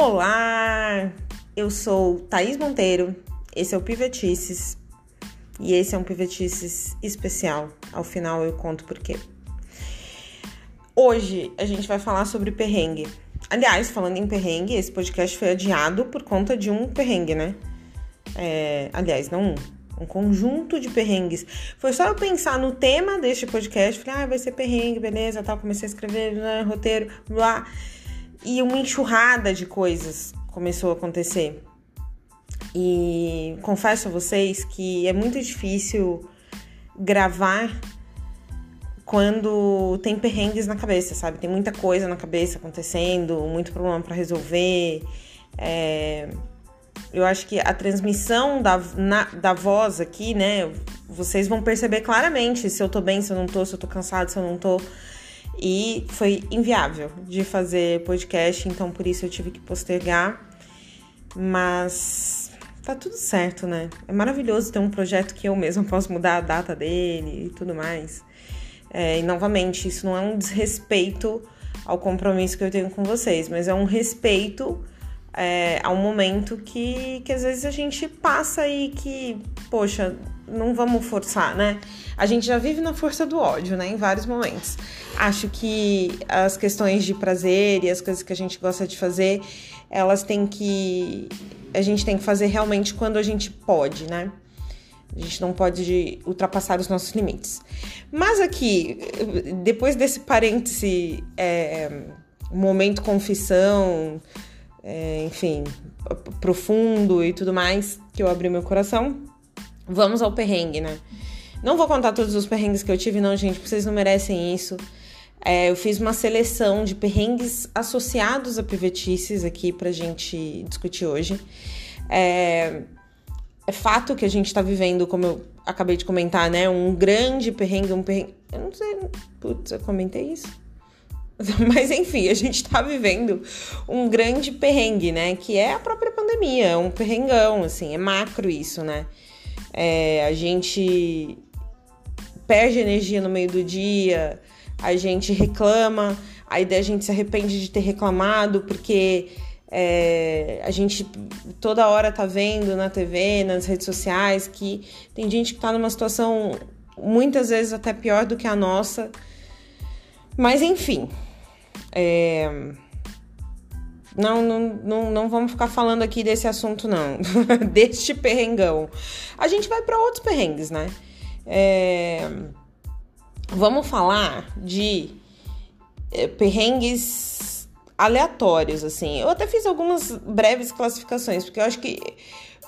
Olá, eu sou Thaís Monteiro, esse é o Pivetices e esse é um Pivetices especial. Ao final eu conto por quê. Hoje a gente vai falar sobre perrengue. Aliás, falando em perrengue, esse podcast foi adiado por conta de um perrengue, né? É, aliás, não um, um conjunto de perrengues. Foi só eu pensar no tema deste podcast, falei, ah, vai ser perrengue, beleza, tal. Comecei a escrever né, roteiro, blá. E uma enxurrada de coisas começou a acontecer. E confesso a vocês que é muito difícil gravar quando tem perrengues na cabeça, sabe? Tem muita coisa na cabeça acontecendo, muito problema para resolver. É... Eu acho que a transmissão da, na, da voz aqui, né? Vocês vão perceber claramente se eu tô bem, se eu não tô, se eu tô cansado, se eu não tô. E foi inviável de fazer podcast, então por isso eu tive que postergar. Mas tá tudo certo, né? É maravilhoso ter um projeto que eu mesma posso mudar a data dele e tudo mais. É, e novamente, isso não é um desrespeito ao compromisso que eu tenho com vocês, mas é um respeito é, ao momento que, que às vezes a gente passa e que, poxa, não vamos forçar, né? A gente já vive na força do ódio, né? Em vários momentos. Acho que as questões de prazer e as coisas que a gente gosta de fazer, elas têm que. A gente tem que fazer realmente quando a gente pode, né? A gente não pode ultrapassar os nossos limites. Mas aqui, depois desse parêntese, é, momento confissão, é, enfim, profundo e tudo mais, que eu abri meu coração, vamos ao perrengue, né? Não vou contar todos os perrengues que eu tive, não, gente, porque vocês não merecem isso. É, eu fiz uma seleção de perrengues associados a pivetices aqui pra gente discutir hoje. É, é fato que a gente tá vivendo, como eu acabei de comentar, né? Um grande perrengue, um perrengue. Eu não sei. Putz, eu comentei isso? Mas enfim, a gente tá vivendo um grande perrengue, né? Que é a própria pandemia, é um perrengão, assim, é macro isso, né? É, a gente perde energia no meio do dia, a gente reclama, aí a gente se arrepende de ter reclamado, porque é, a gente toda hora tá vendo na TV, nas redes sociais, que tem gente que tá numa situação muitas vezes até pior do que a nossa. Mas enfim. É... Não, não, não, não vamos ficar falando aqui desse assunto, não. Deste perrengão. A gente vai para outros perrengues, né? É... Vamos falar de é, perrengues aleatórios, assim. Eu até fiz algumas breves classificações, porque eu acho que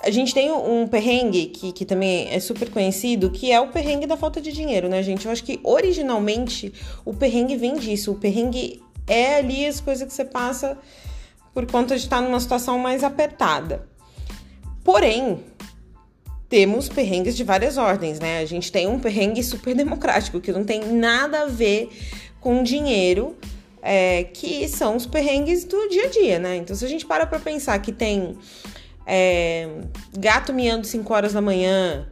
a gente tem um perrengue que, que também é super conhecido, que é o perrengue da falta de dinheiro, né, gente? Eu acho que originalmente o perrengue vem disso. O perrengue é ali as coisas que você passa por conta de estar numa situação mais apertada. Porém, temos perrengues de várias ordens, né? A gente tem um perrengue super democrático, que não tem nada a ver com dinheiro é, que são os perrengues do dia a dia, né? Então, se a gente para pra pensar que tem é, gato miando 5 horas da manhã,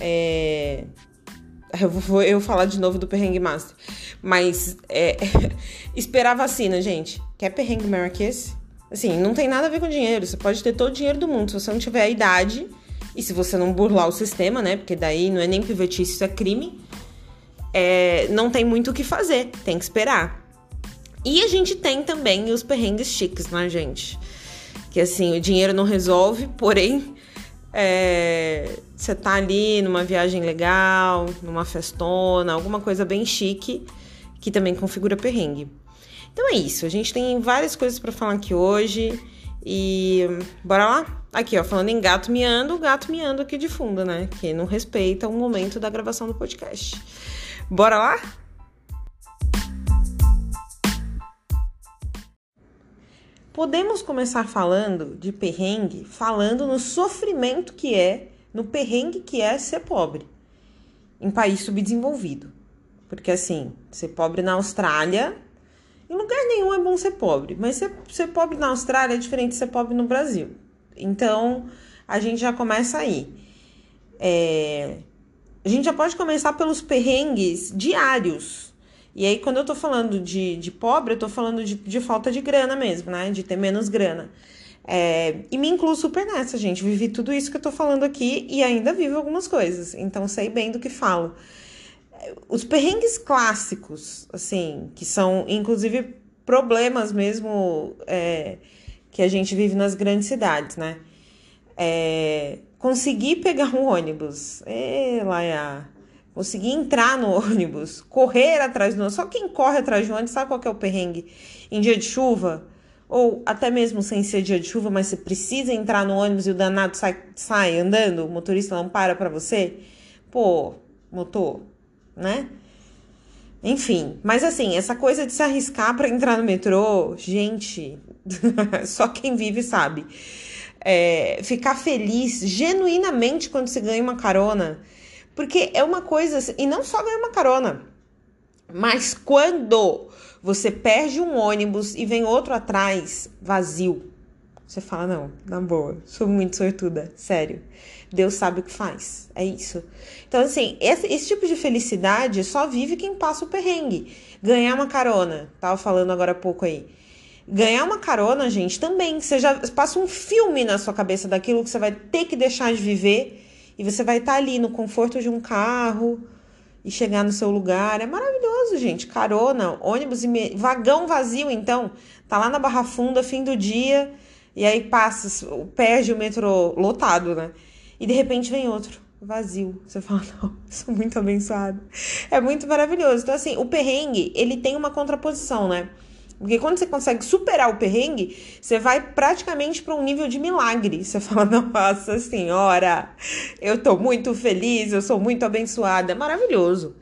é, eu vou eu falar de novo do perrengue master, mas é, esperar vacina, gente. Quer perrengue maior que esse? Assim, não tem nada a ver com dinheiro. Você pode ter todo o dinheiro do mundo. Se você não tiver a idade e se você não burlar o sistema, né? Porque daí não é nem pivetice, isso é crime. É, não tem muito o que fazer. Tem que esperar. E a gente tem também os perrengues chiques, né, gente? Que assim, o dinheiro não resolve, porém, é, você tá ali numa viagem legal, numa festona, alguma coisa bem chique, que também configura perrengue. Então é isso, a gente tem várias coisas para falar aqui hoje. E bora lá? Aqui, ó, falando em gato miando, gato miando aqui de fundo, né? Que não respeita o momento da gravação do podcast. Bora lá? Podemos começar falando de perrengue, falando no sofrimento que é, no perrengue que é ser pobre em país subdesenvolvido. Porque assim, ser pobre na Austrália, em lugar nenhum é bom ser pobre, mas ser, ser pobre na Austrália é diferente de ser pobre no Brasil. Então, a gente já começa aí. É, a gente já pode começar pelos perrengues diários e aí, quando eu tô falando de, de pobre, eu tô falando de, de falta de grana mesmo, né? De ter menos grana. É, e me incluo super nessa, gente. Vivi tudo isso que eu tô falando aqui e ainda vivo algumas coisas. Então sei bem do que falo. Os perrengues clássicos, assim, que são inclusive problemas mesmo é, que a gente vive nas grandes cidades, né? É, conseguir pegar um ônibus. É, Laia. Conseguir entrar no ônibus, correr atrás do ônibus. Só quem corre atrás do ônibus sabe qual é o perrengue? Em dia de chuva, ou até mesmo sem ser dia de chuva, mas você precisa entrar no ônibus e o danado sai, sai andando, o motorista não para pra você. Pô, motor, né? Enfim, mas assim, essa coisa de se arriscar para entrar no metrô, gente, só quem vive sabe. É, ficar feliz genuinamente quando você ganha uma carona, porque é uma coisa, assim, e não só ganhar uma carona, mas quando você perde um ônibus e vem outro atrás vazio, você fala: não, na boa, sou muito sortuda, sério. Deus sabe o que faz. É isso. Então, assim, esse, esse, tipo de felicidade só vive quem passa o perrengue. Ganhar uma carona, tava falando agora há pouco aí. Ganhar uma carona, gente, também. Você já passa um filme na sua cabeça daquilo que você vai ter que deixar de viver. E você vai estar tá ali no conforto de um carro e chegar no seu lugar. É maravilhoso, gente. Carona, ônibus e vagão vazio, então. Tá lá na Barra Funda, fim do dia. E aí passa, perde o metrô lotado, né? E de repente vem outro, vazio. Você fala, não, sou muito abençoado. É muito maravilhoso. Então, assim, o perrengue, ele tem uma contraposição, né? Porque quando você consegue superar o perrengue, você vai praticamente para um nível de milagre. Você fala, nossa senhora, eu tô muito feliz, eu sou muito abençoada. É maravilhoso.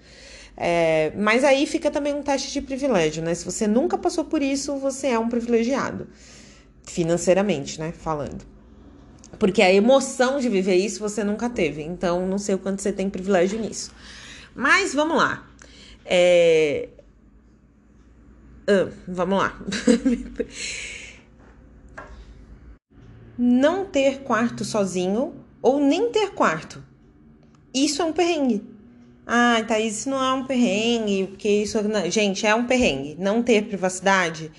É, mas aí fica também um teste de privilégio, né? Se você nunca passou por isso, você é um privilegiado. Financeiramente, né? Falando. Porque a emoção de viver isso você nunca teve. Então, não sei o quanto você tem privilégio nisso. Mas vamos lá. É... Ah, vamos lá. não ter quarto sozinho ou nem ter quarto. Isso é um perrengue. Ah, tá, isso não é um perrengue, porque isso. Gente, é um perrengue. Não ter privacidade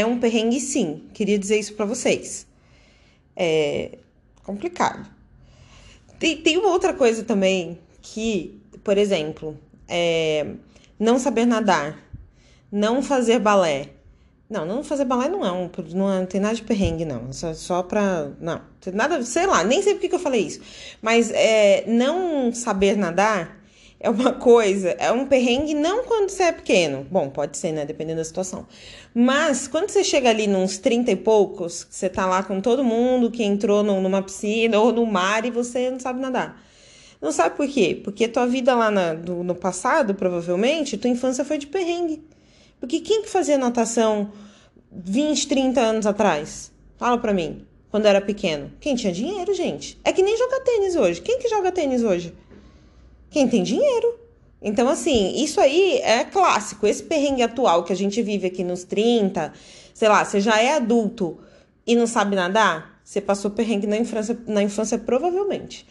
é um perrengue, sim. Queria dizer isso para vocês. É, complicado. Tem, tem uma outra coisa também que, por exemplo, é não saber nadar, não fazer balé. Não, não fazer balé não é um, não, é, não tem nada de perrengue, não. Só, só pra. Não, nada, sei lá, nem sei por que eu falei isso. Mas é, não saber nadar é uma coisa, é um perrengue não quando você é pequeno. Bom, pode ser, né? Dependendo da situação. Mas quando você chega ali nos 30 e poucos, você tá lá com todo mundo que entrou numa piscina ou no mar e você não sabe nadar. Não sabe por quê? Porque tua vida lá na, do, no passado, provavelmente, tua infância foi de perrengue. Porque quem que fazia natação 20, 30 anos atrás? Fala pra mim. Quando era pequeno. Quem tinha dinheiro, gente. É que nem jogar tênis hoje. Quem que joga tênis hoje? Quem tem dinheiro. Então, assim, isso aí é clássico. Esse perrengue atual que a gente vive aqui nos 30, sei lá, você já é adulto e não sabe nadar, você passou perrengue na infância, na infância provavelmente.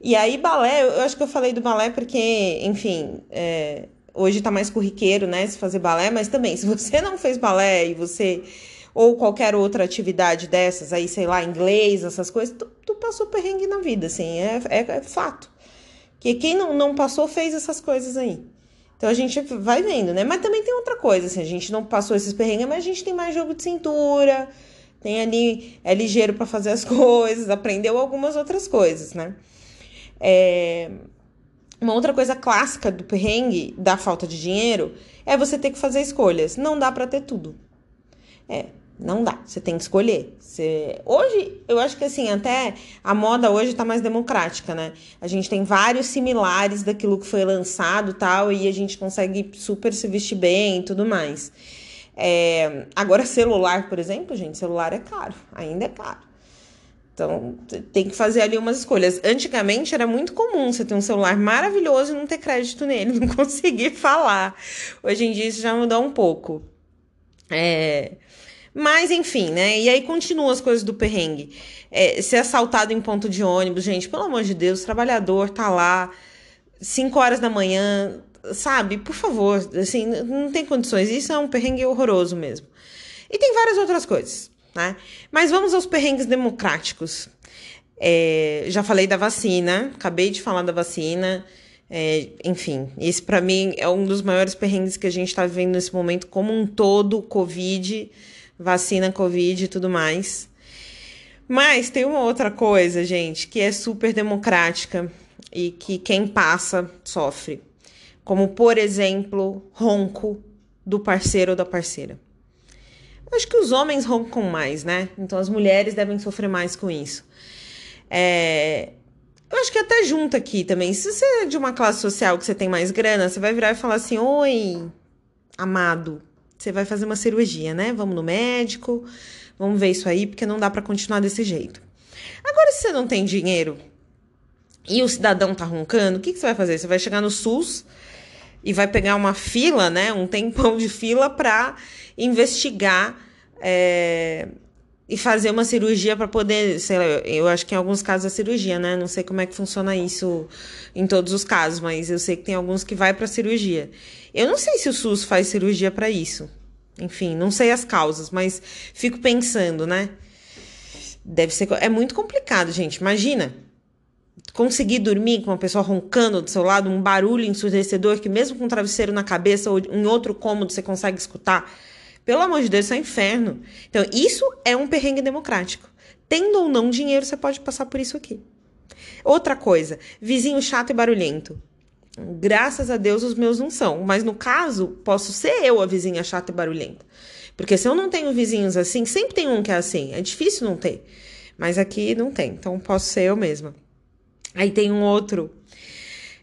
E aí, balé, eu acho que eu falei do balé porque, enfim, é, hoje tá mais corriqueiro, né, se fazer balé, mas também, se você não fez balé e você. Ou qualquer outra atividade dessas, aí, sei lá, inglês, essas coisas, tu, tu passou perrengue na vida, assim, é, é, é fato. Que quem não, não passou fez essas coisas aí. Então a gente vai vendo, né? Mas também tem outra coisa, assim, a gente não passou esses perrengues, mas a gente tem mais jogo de cintura, tem ali, é ligeiro para fazer as coisas, aprendeu algumas outras coisas, né? É... Uma outra coisa clássica do perrengue, da falta de dinheiro, é você ter que fazer escolhas. Não dá para ter tudo. É, não dá, você tem que escolher. Você... Hoje, eu acho que assim, até a moda hoje tá mais democrática, né? A gente tem vários similares daquilo que foi lançado tal, e a gente consegue super se vestir bem e tudo mais. É... Agora, celular, por exemplo, gente, celular é caro, ainda é caro. Então, tem que fazer ali umas escolhas. Antigamente era muito comum você ter um celular maravilhoso e não ter crédito nele, não conseguir falar. Hoje em dia isso já mudou um pouco. É. Mas, enfim, né? E aí continua as coisas do perrengue. É, ser assaltado em ponto de ônibus, gente, pelo amor de Deus, trabalhador tá lá, 5 horas da manhã, sabe? Por favor, assim, não tem condições. Isso é um perrengue horroroso mesmo. E tem várias outras coisas. né? Mas vamos aos perrengues democráticos. É, já falei da vacina, acabei de falar da vacina. É, enfim, esse para mim é um dos maiores perrengues que a gente está vivendo nesse momento, como um todo, Covid, vacina Covid e tudo mais. Mas tem uma outra coisa, gente, que é super democrática e que quem passa sofre. Como, por exemplo, ronco do parceiro ou da parceira. Acho que os homens roncam mais, né? Então as mulheres devem sofrer mais com isso. É... Eu acho que até junto aqui também. Se você é de uma classe social que você tem mais grana, você vai virar e falar assim: Oi, amado, você vai fazer uma cirurgia, né? Vamos no médico, vamos ver isso aí, porque não dá para continuar desse jeito. Agora, se você não tem dinheiro e o cidadão tá roncando, o que, que você vai fazer? Você vai chegar no SUS e vai pegar uma fila, né? Um tempão de fila para investigar é, e fazer uma cirurgia para poder, sei lá, eu acho que em alguns casos é cirurgia, né? Não sei como é que funciona isso em todos os casos, mas eu sei que tem alguns que vai para cirurgia. Eu não sei se o SUS faz cirurgia para isso. Enfim, não sei as causas, mas fico pensando, né? Deve ser é muito complicado, gente. Imagina conseguir dormir com uma pessoa roncando do seu lado, um barulho ensurdecedor que mesmo com um travesseiro na cabeça ou em outro cômodo você consegue escutar. Pelo amor de Deus, isso é um inferno. Então, isso é um perrengue democrático. Tendo ou não dinheiro, você pode passar por isso aqui. Outra coisa, vizinho chato e barulhento. Graças a Deus os meus não são, mas no caso, posso ser eu a vizinha chata e barulhenta. Porque se eu não tenho vizinhos assim, sempre tem um que é assim. É difícil não ter. Mas aqui não tem, então posso ser eu mesma. Aí tem um outro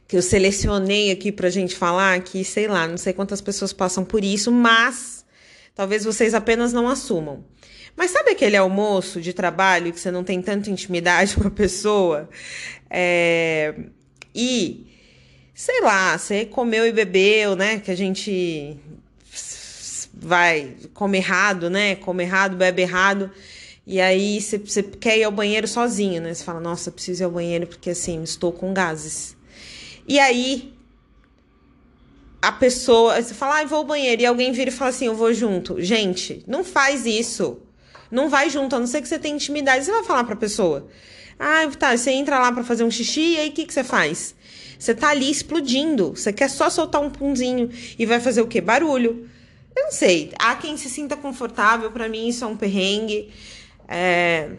que eu selecionei aqui pra gente falar, que sei lá, não sei quantas pessoas passam por isso, mas talvez vocês apenas não assumam. Mas sabe aquele almoço de trabalho que você não tem tanta intimidade com a pessoa? É... E, sei lá, você comeu e bebeu, né? Que a gente vai, come errado, né? Come errado, bebe errado. E aí você, você quer ir ao banheiro sozinho, né? Você fala, nossa, preciso ir ao banheiro porque assim, estou com gases. E aí a pessoa, você fala, ah, vou ao banheiro, e alguém vira e fala assim, eu vou junto. Gente, não faz isso. Não vai junto, a não ser que você tenha intimidade. Você vai falar pra pessoa. Ah, tá, você entra lá para fazer um xixi, e aí o que, que você faz? Você tá ali explodindo. Você quer só soltar um punzinho e vai fazer o quê? Barulho. Eu não sei. Há quem se sinta confortável, para mim isso é um perrengue. É...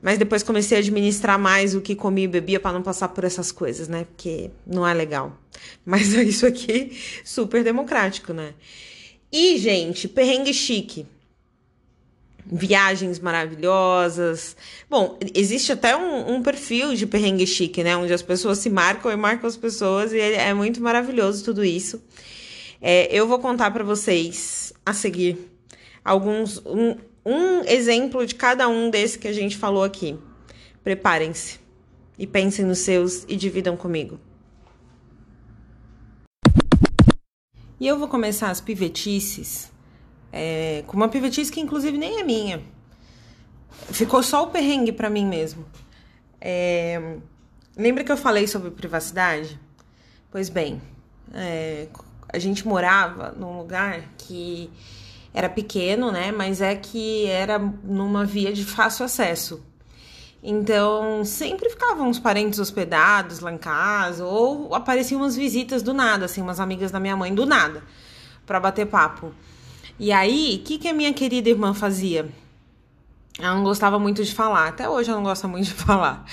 Mas depois comecei a administrar mais o que comia e bebia para não passar por essas coisas, né? Porque não é legal. Mas isso aqui, super democrático, né? E, gente, perrengue chique. Viagens maravilhosas. Bom, existe até um, um, perfil de perrengue chique, né? Onde as pessoas se marcam e marcam as pessoas, e é muito maravilhoso tudo isso. É, eu vou contar para vocês a seguir alguns. Um, um exemplo de cada um desse que a gente falou aqui. Preparem-se e pensem nos seus e dividam comigo. E eu vou começar as pivetices é, com uma pivetice que inclusive nem é minha. Ficou só o perrengue para mim mesmo. É, lembra que eu falei sobre privacidade? Pois bem, é, a gente morava num lugar que era pequeno, né? Mas é que era numa via de fácil acesso. Então, sempre ficavam uns parentes hospedados lá em casa, ou apareciam umas visitas do nada, assim, umas amigas da minha mãe do nada, para bater papo. E aí, o que, que a minha querida irmã fazia? Ela não gostava muito de falar, até hoje ela não gosta muito de falar.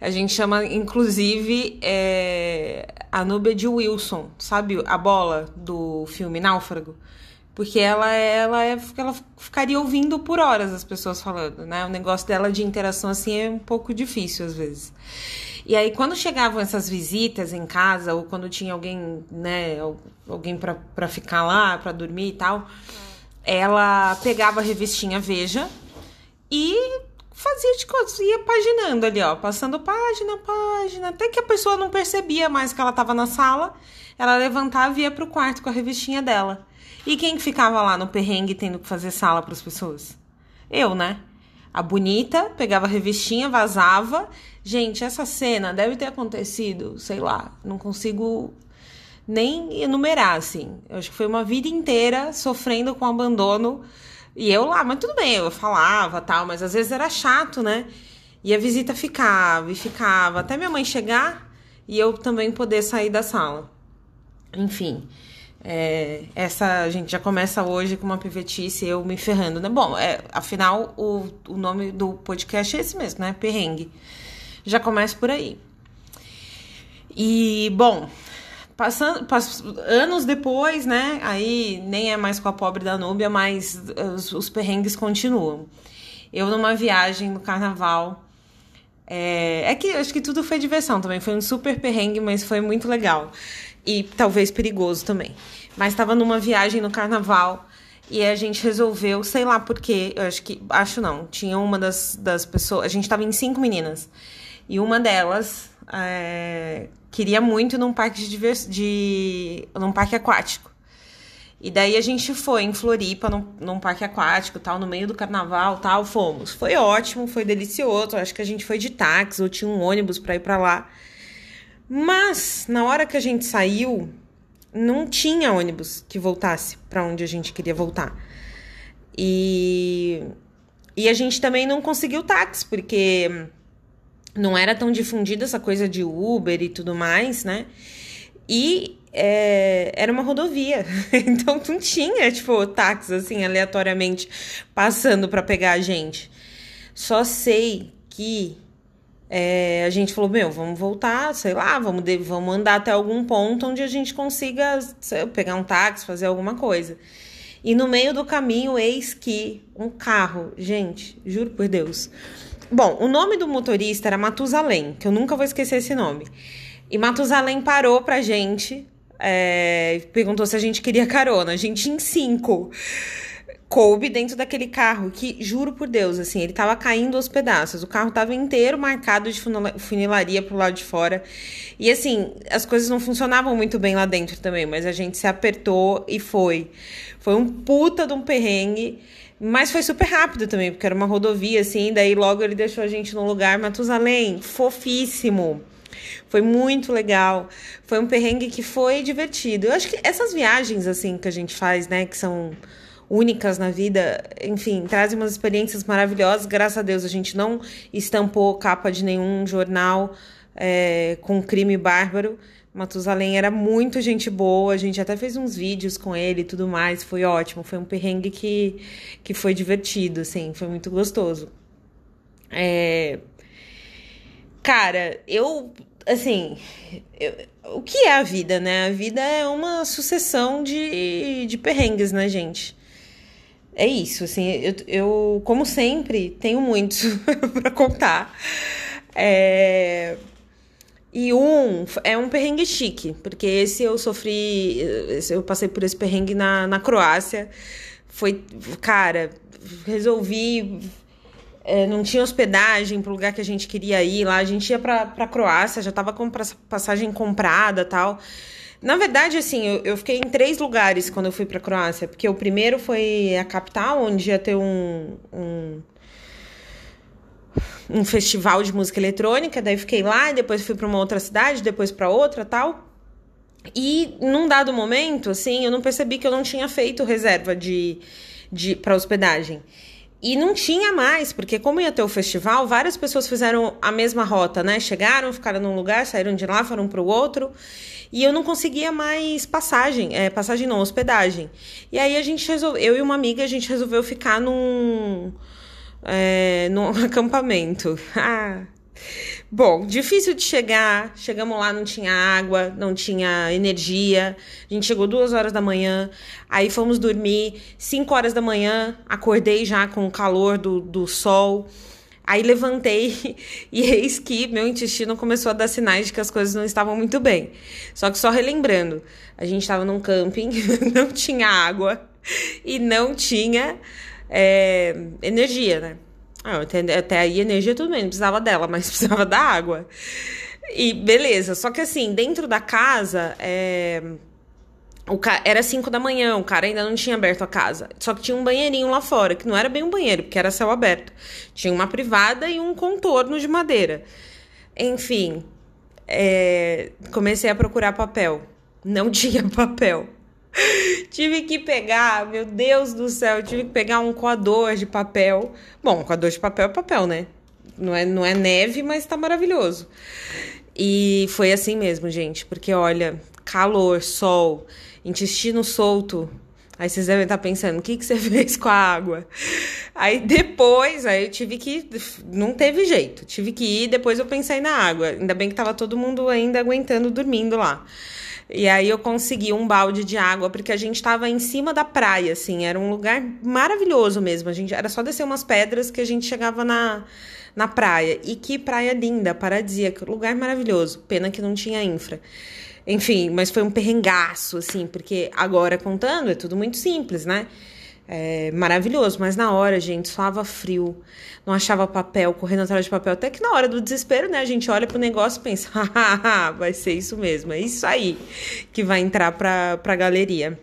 A gente chama, inclusive, é, a Núbia de Wilson, sabe a bola do filme Náufrago? Porque ela, ela, é, ela ficaria ouvindo por horas as pessoas falando, né? O negócio dela de interação assim é um pouco difícil às vezes. E aí, quando chegavam essas visitas em casa, ou quando tinha alguém, né, alguém para ficar lá, para dormir e tal, ela pegava a revistinha Veja e fazia de coisas, ia paginando ali, ó, passando página, página, até que a pessoa não percebia mais que ela estava na sala, ela levantava e ia pro quarto com a revistinha dela. E quem que ficava lá no perrengue tendo que fazer sala para as pessoas? Eu, né? A bonita pegava a revistinha, vazava. Gente, essa cena deve ter acontecido, sei lá, não consigo nem enumerar, assim. Eu acho que foi uma vida inteira sofrendo com abandono E eu lá, mas tudo bem, eu falava tal, mas às vezes era chato, né? E a visita ficava e ficava até minha mãe chegar e eu também poder sair da sala. Enfim, é, essa a gente já começa hoje com uma pivetice eu me ferrando, né? Bom, é, afinal, o, o nome do podcast é esse mesmo, né? Perrengue. Já começa por aí. E, bom, passando, pass, anos depois, né? Aí nem é mais com a pobre da Núbia, mas os, os perrengues continuam. Eu numa viagem no carnaval. É, é que acho que tudo foi diversão também. Foi um super perrengue, mas foi muito legal. E talvez perigoso também. Mas estava numa viagem no carnaval e a gente resolveu, sei lá porquê, eu acho que. Acho não. Tinha uma das, das pessoas. A gente estava em cinco meninas. E uma delas é, queria muito num parque de, divers, de num parque aquático. E daí a gente foi em Floripa, num, num parque aquático, tal, no meio do carnaval, tal, fomos. Foi ótimo, foi delicioso. Acho que a gente foi de táxi ou tinha um ônibus para ir para lá. Mas na hora que a gente saiu, não tinha ônibus que voltasse para onde a gente queria voltar. E e a gente também não conseguiu táxi, porque não era tão difundida essa coisa de Uber e tudo mais, né? E é, era uma rodovia, então não tinha, tipo, táxi, assim, aleatoriamente passando para pegar a gente. Só sei que é, a gente falou, meu, vamos voltar, sei lá, vamos, de, vamos andar até algum ponto onde a gente consiga sei, pegar um táxi, fazer alguma coisa. E no meio do caminho, eis que um carro, gente, juro por Deus, Bom, o nome do motorista era Matusalém, que eu nunca vou esquecer esse nome. E Matusalém parou pra gente, é, perguntou se a gente queria carona. A gente em cinco coube dentro daquele carro que, juro por Deus, assim, ele tava caindo aos pedaços. O carro tava inteiro marcado de funilaria pro lado de fora. E assim, as coisas não funcionavam muito bem lá dentro também, mas a gente se apertou e foi. Foi um puta de um perrengue. Mas foi super rápido também, porque era uma rodovia, assim, daí logo ele deixou a gente no lugar. Matusalém, fofíssimo. Foi muito legal. Foi um perrengue que foi divertido. Eu acho que essas viagens, assim, que a gente faz, né, que são únicas na vida, enfim, trazem umas experiências maravilhosas. Graças a Deus a gente não estampou capa de nenhum jornal é, com crime bárbaro. Matusalém era muito gente boa, a gente até fez uns vídeos com ele e tudo mais, foi ótimo, foi um perrengue que, que foi divertido, assim, foi muito gostoso. É... Cara, eu, assim, eu, o que é a vida, né? A vida é uma sucessão de, de perrengues, né, gente? É isso, assim, eu, eu como sempre, tenho muitos para contar. É... E um é um perrengue chique, porque esse eu sofri, eu passei por esse perrengue na, na Croácia. Foi, cara, resolvi. É, não tinha hospedagem pro lugar que a gente queria ir lá. A gente ia pra, pra Croácia, já tava com passagem comprada tal. Na verdade, assim, eu, eu fiquei em três lugares quando eu fui pra Croácia, porque o primeiro foi a capital, onde ia ter um, um um festival de música eletrônica, daí fiquei lá depois fui para uma outra cidade, depois para outra, tal. E num dado momento, assim, eu não percebi que eu não tinha feito reserva de, de para hospedagem. E não tinha mais, porque como ia ter o festival, várias pessoas fizeram a mesma rota, né? Chegaram, ficaram num lugar, saíram de lá, foram para o outro. E eu não conseguia mais passagem, é, passagem não, hospedagem. E aí a gente resolveu, eu e uma amiga, a gente resolveu ficar num é, no acampamento. Bom, difícil de chegar. Chegamos lá, não tinha água, não tinha energia. A gente chegou duas horas da manhã. Aí fomos dormir. Cinco horas da manhã, acordei já com o calor do, do sol. Aí levantei e eis que meu intestino começou a dar sinais de que as coisas não estavam muito bem. Só que só relembrando, a gente estava num camping, não tinha água e não tinha é, energia, né? Ah, até, aí energia tudo bem, não precisava dela, mas precisava da água. E beleza, só que assim, dentro da casa, é, o ca... era 5 da manhã, o cara ainda não tinha aberto a casa. Só que tinha um banheirinho lá fora, que não era bem um banheiro, porque era céu aberto. Tinha uma privada e um contorno de madeira. Enfim, é... comecei a procurar papel. Não tinha papel. tive que pegar, meu Deus do céu, tive que pegar um coador de papel. Bom, coador de papel é papel, né? Não é, não é neve, mas tá maravilhoso. E foi assim mesmo, gente, porque olha, calor, sol, intestino solto. Aí vocês devem estar pensando, o que, que você fez com a água? Aí depois, aí eu tive que. Não teve jeito, tive que ir. Depois eu pensei na água. Ainda bem que tava todo mundo ainda aguentando dormindo lá. E aí eu consegui um balde de água, porque a gente estava em cima da praia, assim, era um lugar maravilhoso mesmo. A gente era só descer umas pedras que a gente chegava na, na praia. E que praia linda, paradisíaca, lugar maravilhoso. Pena que não tinha infra. Enfim, mas foi um perrengaço, assim, porque agora contando é tudo muito simples, né? É maravilhoso, mas na hora, gente, suava frio, não achava papel, correndo atrás de papel. Até que na hora do desespero, né, a gente olha pro negócio e pensa, vai ser isso mesmo, é isso aí que vai entrar pra, pra galeria.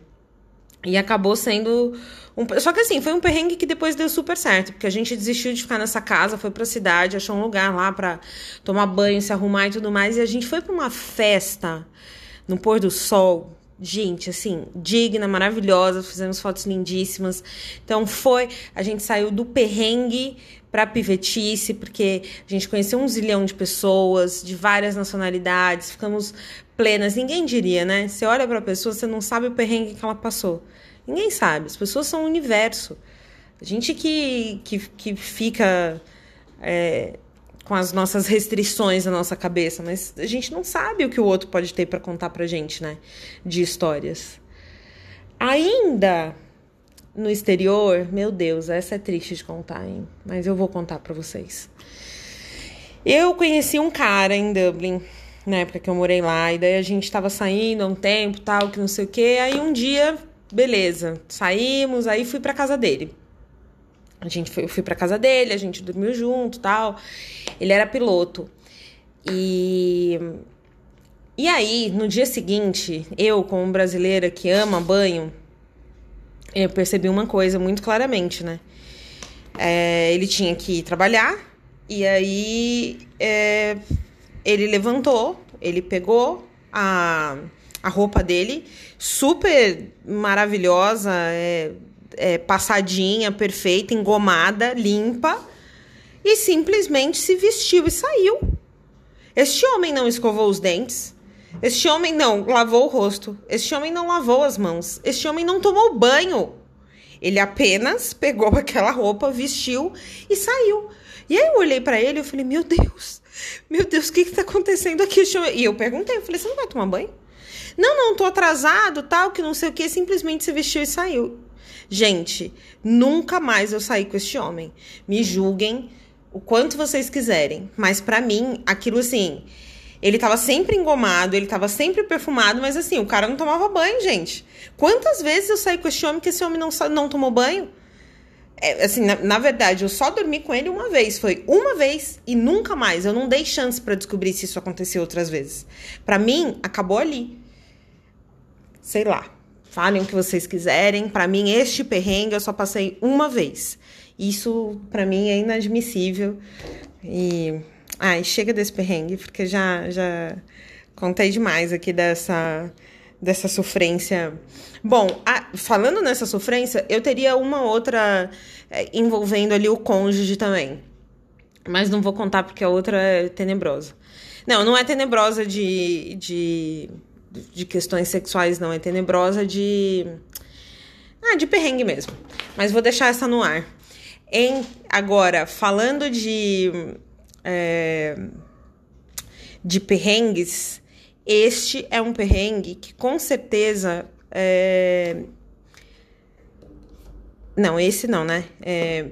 E acabou sendo um... Só que assim, foi um perrengue que depois deu super certo, porque a gente desistiu de ficar nessa casa, foi pra cidade, achou um lugar lá pra tomar banho, se arrumar e tudo mais, e a gente foi pra uma festa no pôr do sol gente, assim, digna, maravilhosa, fizemos fotos lindíssimas. Então foi, a gente saiu do perrengue para pivetice, porque a gente conheceu um zilhão de pessoas de várias nacionalidades, ficamos plenas. Ninguém diria, né? Você olha para a pessoa, você não sabe o perrengue que ela passou. Ninguém sabe. As pessoas são um universo. A gente que, que, que fica é, com as nossas restrições na nossa cabeça, mas a gente não sabe o que o outro pode ter para contar pra gente, né? De histórias. Ainda no exterior, meu Deus, essa é triste de contar, hein? Mas eu vou contar para vocês. Eu conheci um cara em Dublin, na época que eu morei lá, e daí a gente tava saindo há um tempo, tal, que não sei o quê. Aí um dia, beleza, saímos, aí fui pra casa dele. A gente foi, eu fui pra casa dele, a gente dormiu junto tal. Ele era piloto. E. E aí, no dia seguinte, eu, como brasileira que ama banho, eu percebi uma coisa muito claramente, né? É, ele tinha que trabalhar, e aí é, ele levantou, ele pegou a, a roupa dele, super maravilhosa, é, é, passadinha, perfeita, engomada, limpa, e simplesmente se vestiu e saiu. Este homem não escovou os dentes. Este homem não lavou o rosto. Este homem não lavou as mãos. Este homem não tomou banho. Ele apenas pegou aquela roupa, vestiu e saiu. E aí eu olhei para ele e falei: Meu Deus, meu Deus, o que que tá acontecendo aqui? E eu perguntei: eu falei, Você não vai tomar banho? Não, não, tô atrasado, tal, que não sei o que. Simplesmente se vestiu e saiu. Gente, nunca mais eu saí com este homem. Me julguem o quanto vocês quiserem, mas para mim, aquilo assim, ele tava sempre engomado, ele tava sempre perfumado, mas assim, o cara não tomava banho, gente. Quantas vezes eu saí com este homem que esse homem não, não tomou banho? É, assim, na, na, verdade, eu só dormi com ele uma vez. Foi uma vez e nunca mais. Eu não dei chance para descobrir se isso aconteceu outras vezes. Para mim, acabou ali. Sei lá. Falem o que vocês quiserem. Para mim, este perrengue eu só passei uma vez. Isso, para mim, é inadmissível. E. Ai, chega desse perrengue, porque já, já contei demais aqui dessa, dessa sofrência. Bom, a, falando nessa sofrência, eu teria uma outra é, envolvendo ali o cônjuge também. Mas não vou contar porque a outra é tenebrosa. Não, não é tenebrosa de, de de questões sexuais, não. É tenebrosa de. Ah, de perrengue mesmo. Mas vou deixar essa no ar. Em, agora, falando de. É, de perrengues, este é um perrengue que com certeza é, não, esse não, né? É,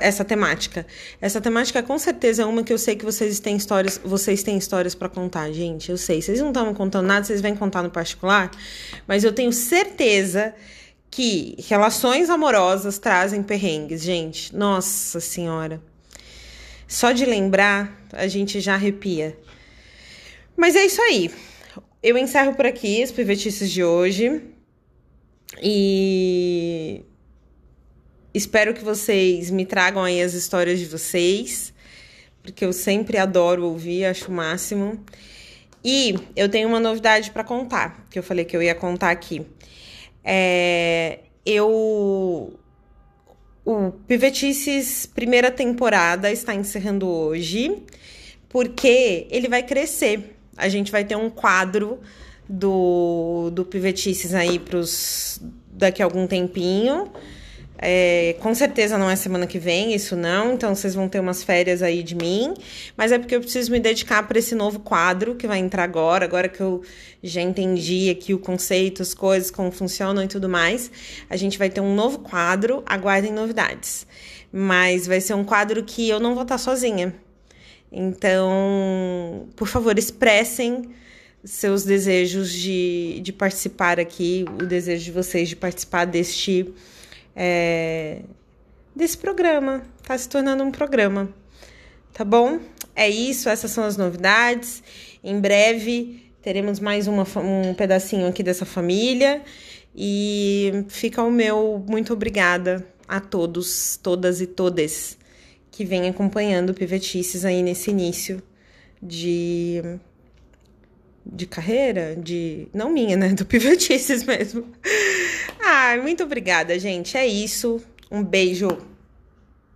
essa temática. Essa temática com certeza é uma que eu sei que vocês têm histórias, vocês têm histórias para contar, gente. Eu sei. Vocês não estão contando nada, vocês vêm contar no particular, mas eu tenho certeza que relações amorosas trazem perrengues, gente. Nossa Senhora. Só de lembrar, a gente já arrepia. Mas é isso aí. Eu encerro por aqui as pivetices de hoje. E Espero que vocês me tragam aí as histórias de vocês, porque eu sempre adoro ouvir, acho o máximo. E eu tenho uma novidade para contar, que eu falei que eu ia contar aqui. É, eu. O Pivetices primeira temporada está encerrando hoje, porque ele vai crescer. A gente vai ter um quadro do, do Pivetices aí pros, daqui a algum tempinho. É, com certeza não é semana que vem, isso não, então vocês vão ter umas férias aí de mim, mas é porque eu preciso me dedicar para esse novo quadro que vai entrar agora, agora que eu já entendi aqui o conceito, as coisas, como funcionam e tudo mais. A gente vai ter um novo quadro, aguardem novidades. Mas vai ser um quadro que eu não vou estar sozinha. Então, por favor, expressem seus desejos de, de participar aqui, o desejo de vocês de participar deste é, desse programa. Tá se tornando um programa. Tá bom? É isso, essas são as novidades. Em breve teremos mais uma, um pedacinho aqui dessa família. E fica o meu muito obrigada a todos, todas e todes que vêm acompanhando Pivetices aí nesse início de de carreira, de não minha, né, do Pivetices mesmo. Ah, muito obrigada, gente. É isso. Um beijo.